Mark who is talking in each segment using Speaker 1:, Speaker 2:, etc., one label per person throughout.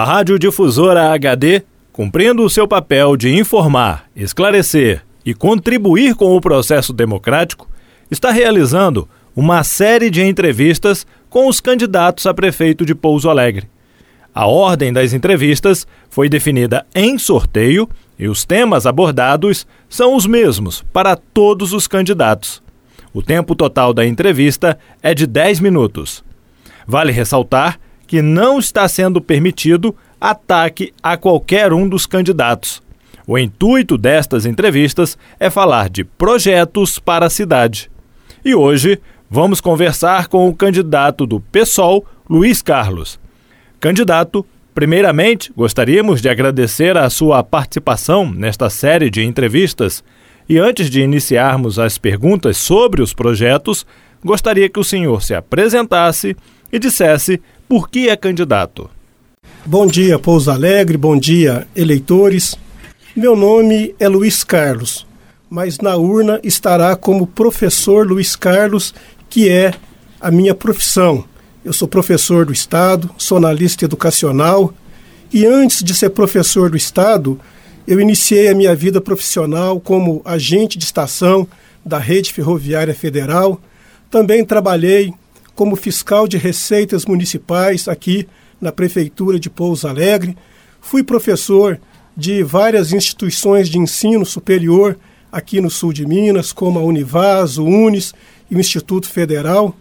Speaker 1: A Radiodifusora HD, cumprindo o seu papel de informar, esclarecer e contribuir com o processo democrático, está realizando uma série de entrevistas com os candidatos a prefeito de Pouso Alegre. A ordem das entrevistas foi definida em sorteio e os temas abordados são os mesmos para todos os candidatos. O tempo total da entrevista é de 10 minutos. Vale ressaltar que não está sendo permitido ataque a qualquer um dos candidatos. O intuito destas entrevistas é falar de projetos para a cidade. E hoje vamos conversar com o candidato do PSOL, Luiz Carlos. Candidato, primeiramente gostaríamos de agradecer a sua participação nesta série de entrevistas. E antes de iniciarmos as perguntas sobre os projetos, gostaria que o senhor se apresentasse e dissesse por que é candidato.
Speaker 2: Bom dia, Pouso Alegre, bom dia, eleitores. Meu nome é Luiz Carlos, mas na urna estará como professor Luiz Carlos, que é a minha profissão. Eu sou professor do Estado, sou analista educacional e antes de ser professor do Estado, eu iniciei a minha vida profissional como agente de estação da Rede Ferroviária Federal. Também trabalhei como fiscal de receitas municipais aqui na Prefeitura de Pouso Alegre. Fui professor de várias instituições de ensino superior aqui no sul de Minas, como a Univas, o Unis e o Instituto Federal.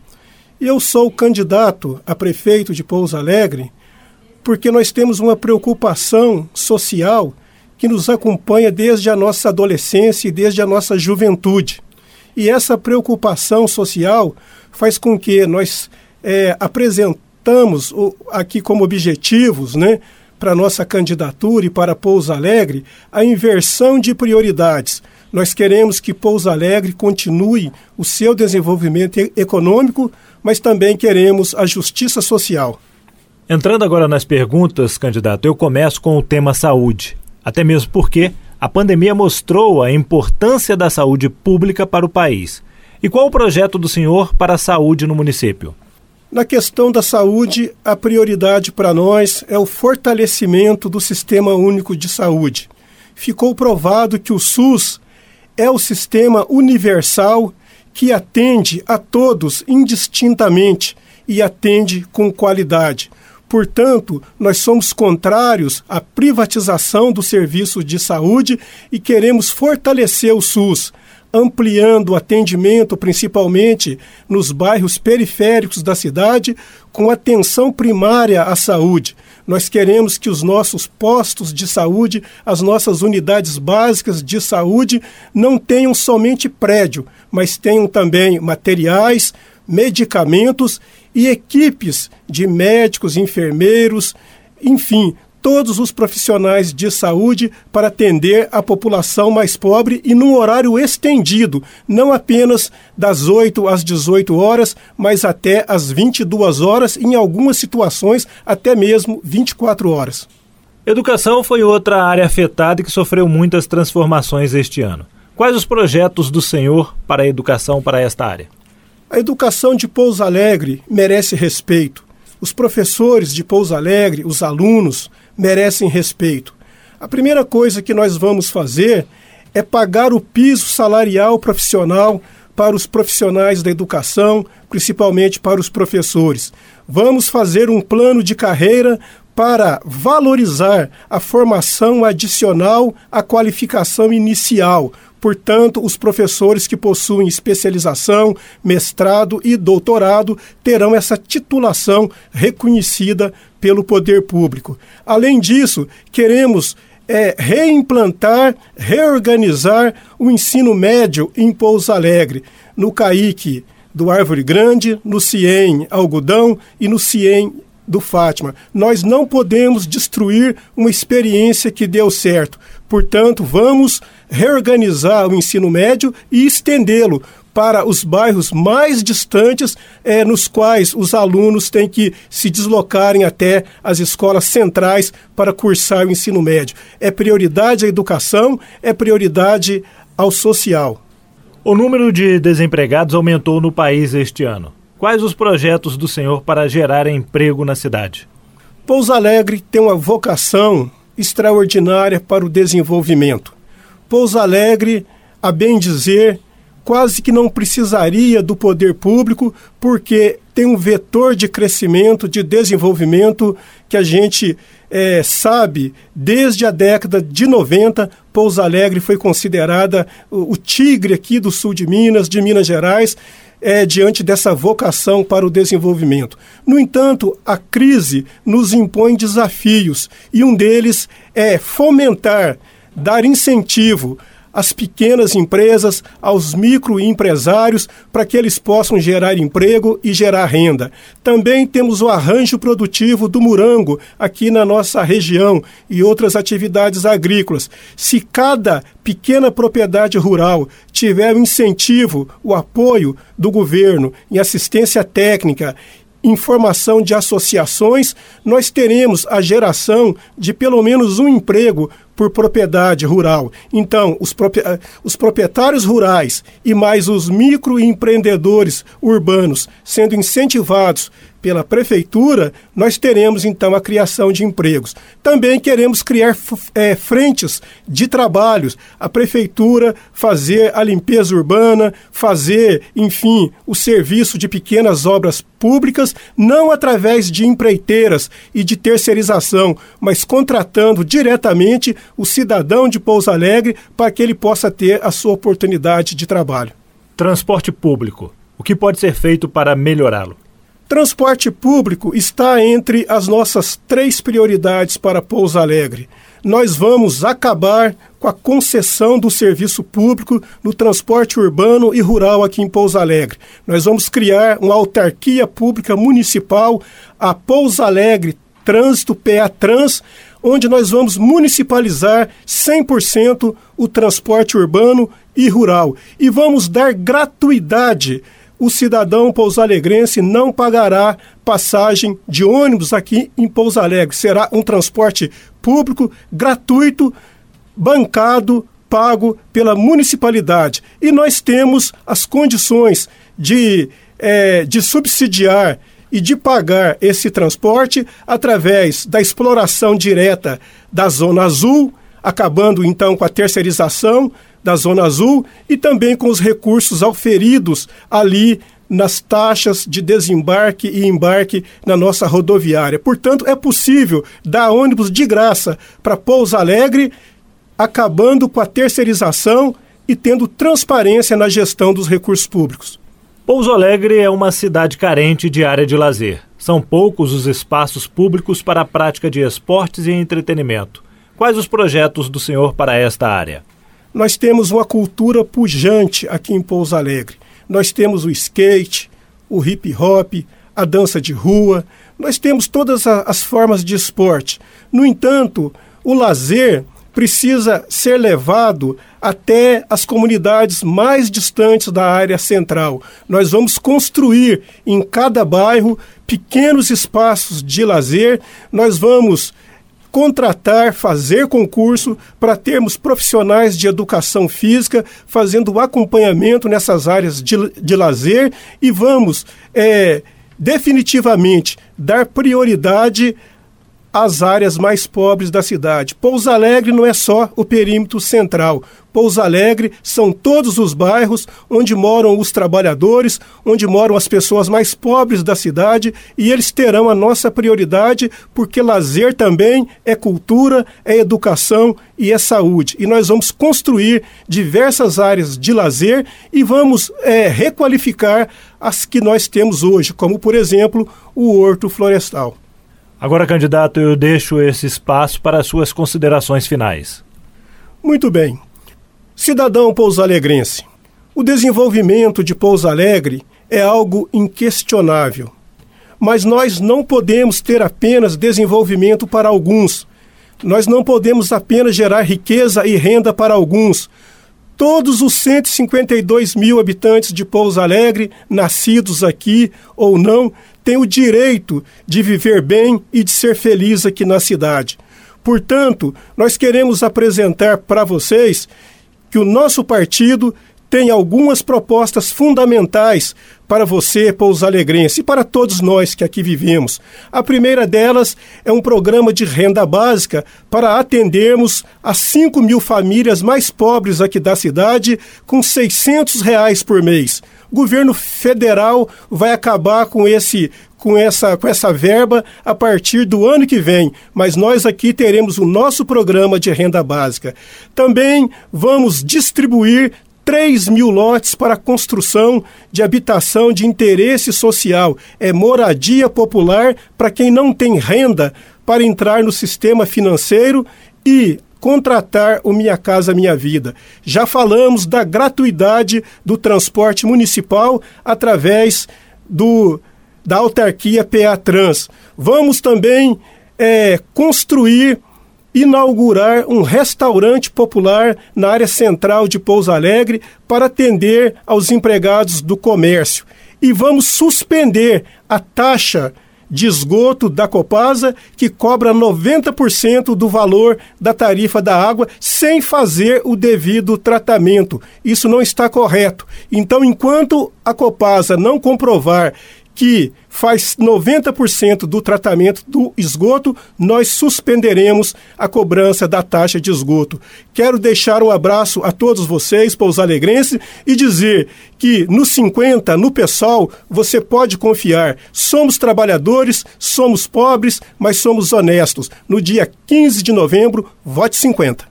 Speaker 2: E eu sou candidato a prefeito de Pouso Alegre porque nós temos uma preocupação social que nos acompanha desde a nossa adolescência e desde a nossa juventude. E essa preocupação social faz com que nós é, apresentamos o, aqui como objetivos, né, para nossa candidatura e para Pouso Alegre, a inversão de prioridades. Nós queremos que Pouso Alegre continue o seu desenvolvimento econômico, mas também queremos a justiça social.
Speaker 1: Entrando agora nas perguntas, candidato, eu começo com o tema saúde. Até mesmo porque a pandemia mostrou a importância da saúde pública para o país. E qual o projeto do senhor para a saúde no município?
Speaker 2: Na questão da saúde, a prioridade para nós é o fortalecimento do Sistema Único de Saúde. Ficou provado que o SUS é o sistema universal que atende a todos indistintamente e atende com qualidade. Portanto, nós somos contrários à privatização do serviço de saúde e queremos fortalecer o SUS, ampliando o atendimento principalmente nos bairros periféricos da cidade, com atenção primária à saúde. Nós queremos que os nossos postos de saúde, as nossas unidades básicas de saúde, não tenham somente prédio, mas tenham também materiais, medicamentos e equipes de médicos, enfermeiros, enfim, todos os profissionais de saúde para atender a população mais pobre e num horário estendido, não apenas das 8 às 18 horas, mas até às 22 horas, em algumas situações até mesmo 24 horas.
Speaker 1: Educação foi outra área afetada e que sofreu muitas transformações este ano. Quais os projetos do senhor para a educação para esta área?
Speaker 2: A educação de Pouso Alegre merece respeito. Os professores de Pouso Alegre, os alunos, merecem respeito. A primeira coisa que nós vamos fazer é pagar o piso salarial profissional para os profissionais da educação, principalmente para os professores. Vamos fazer um plano de carreira para valorizar a formação adicional à qualificação inicial. Portanto, os professores que possuem especialização, mestrado e doutorado terão essa titulação reconhecida pelo poder público. Além disso, queremos é, reimplantar, reorganizar o ensino médio em Pouso Alegre, no CAIC do Árvore Grande, no CIEM Algodão e no CIEM do Fátima. Nós não podemos destruir uma experiência que deu certo. Portanto, vamos reorganizar o ensino médio e estendê-lo para os bairros mais distantes, eh, nos quais os alunos têm que se deslocarem até as escolas centrais para cursar o ensino médio. É prioridade à educação, é prioridade ao social.
Speaker 1: O número de desempregados aumentou no país este ano. Quais os projetos do senhor para gerar emprego na cidade?
Speaker 2: Pouso Alegre tem uma vocação extraordinária para o desenvolvimento. Pouso Alegre, a bem dizer, quase que não precisaria do poder público, porque tem um vetor de crescimento, de desenvolvimento que a gente é, sabe desde a década de 90. Pouso Alegre foi considerada o, o tigre aqui do sul de Minas, de Minas Gerais. É, diante dessa vocação para o desenvolvimento. No entanto, a crise nos impõe desafios e um deles é fomentar, dar incentivo às pequenas empresas, aos microempresários, para que eles possam gerar emprego e gerar renda. Também temos o arranjo produtivo do morango aqui na nossa região e outras atividades agrícolas. Se cada pequena propriedade rural tiver o incentivo, o apoio do governo em assistência técnica informação de associações, nós teremos a geração de pelo menos um emprego por propriedade rural. Então, os, os proprietários rurais e mais os microempreendedores urbanos sendo incentivados pela prefeitura, nós teremos então a criação de empregos. Também queremos criar é, frentes de trabalhos, a prefeitura fazer a limpeza urbana, fazer, enfim, o serviço de pequenas obras públicas, não através de empreiteiras e de terceirização, mas contratando diretamente o cidadão de Pouso Alegre para que ele possa ter a sua oportunidade de trabalho.
Speaker 1: Transporte público. O que pode ser feito para melhorá-lo?
Speaker 2: Transporte público está entre as nossas três prioridades para Pouso Alegre. Nós vamos acabar com a concessão do serviço público no transporte urbano e rural aqui em Pouso Alegre. Nós vamos criar uma autarquia pública municipal, a Pouso Alegre Trânsito PA Trans, onde nós vamos municipalizar 100% o transporte urbano e rural e vamos dar gratuidade o cidadão pouso-alegrense não pagará passagem de ônibus aqui em Pouso Alegre. Será um transporte público, gratuito, bancado, pago pela municipalidade. E nós temos as condições de, é, de subsidiar e de pagar esse transporte através da exploração direta da Zona Azul, acabando então com a terceirização da Zona Azul e também com os recursos auferidos ali nas taxas de desembarque e embarque na nossa rodoviária. Portanto, é possível dar ônibus de graça para Pouso Alegre, acabando com a terceirização e tendo transparência na gestão dos recursos públicos.
Speaker 1: Pouso Alegre é uma cidade carente de área de lazer. São poucos os espaços públicos para a prática de esportes e entretenimento. Quais os projetos do senhor para esta área?
Speaker 2: Nós temos uma cultura pujante aqui em Pouso Alegre. Nós temos o skate, o hip hop, a dança de rua, nós temos todas as formas de esporte. No entanto, o lazer precisa ser levado até as comunidades mais distantes da área central. Nós vamos construir em cada bairro pequenos espaços de lazer, nós vamos contratar, fazer concurso para termos profissionais de educação física fazendo acompanhamento nessas áreas de, de lazer. E vamos é, definitivamente dar prioridade as áreas mais pobres da cidade. Pouso Alegre não é só o perímetro central. Pouso Alegre são todos os bairros onde moram os trabalhadores, onde moram as pessoas mais pobres da cidade e eles terão a nossa prioridade porque lazer também é cultura, é educação e é saúde. E nós vamos construir diversas áreas de lazer e vamos é, requalificar as que nós temos hoje, como por exemplo o Horto Florestal.
Speaker 1: Agora, candidato, eu deixo esse espaço para as suas considerações finais.
Speaker 2: Muito bem. Cidadão pouso-alegrense, o desenvolvimento de Pouso Alegre é algo inquestionável. Mas nós não podemos ter apenas desenvolvimento para alguns. Nós não podemos apenas gerar riqueza e renda para alguns. Todos os 152 mil habitantes de Pouso Alegre, nascidos aqui ou não, têm o direito de viver bem e de ser feliz aqui na cidade. Portanto, nós queremos apresentar para vocês que o nosso partido tem algumas propostas fundamentais para você, Pouso Alegrense, e para todos nós que aqui vivemos. A primeira delas é um programa de renda básica para atendermos as 5 mil famílias mais pobres aqui da cidade com 600 reais por mês. O governo federal vai acabar com esse com essa, com essa verba a partir do ano que vem, mas nós aqui teremos o nosso programa de renda básica. Também vamos distribuir 3 mil lotes para construção de habitação de interesse social. É moradia popular para quem não tem renda para entrar no sistema financeiro e contratar o Minha Casa Minha Vida. Já falamos da gratuidade do transporte municipal através do da autarquia PA Trans. Vamos também é, construir, inaugurar um restaurante popular na área central de Pouso Alegre para atender aos empregados do comércio. E vamos suspender a taxa de esgoto da Copasa, que cobra 90% do valor da tarifa da água sem fazer o devido tratamento. Isso não está correto. Então, enquanto a Copasa não comprovar que faz 90% do tratamento do esgoto, nós suspenderemos a cobrança da taxa de esgoto. Quero deixar um abraço a todos vocês, Pouso Alegrense, e dizer que no 50, no PSOL, você pode confiar. Somos trabalhadores, somos pobres, mas somos honestos. No dia 15 de novembro, vote 50.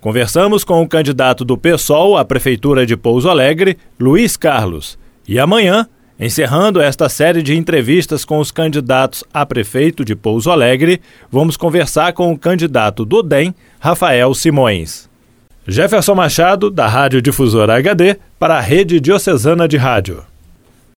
Speaker 1: Conversamos com o candidato do PSOL à Prefeitura de Pouso Alegre, Luiz Carlos. E amanhã Encerrando esta série de entrevistas com os candidatos a prefeito de Pouso Alegre, vamos conversar com o candidato do DEM, Rafael Simões. Jefferson Machado, da Rádio Difusora HD, para a Rede Diocesana de Rádio.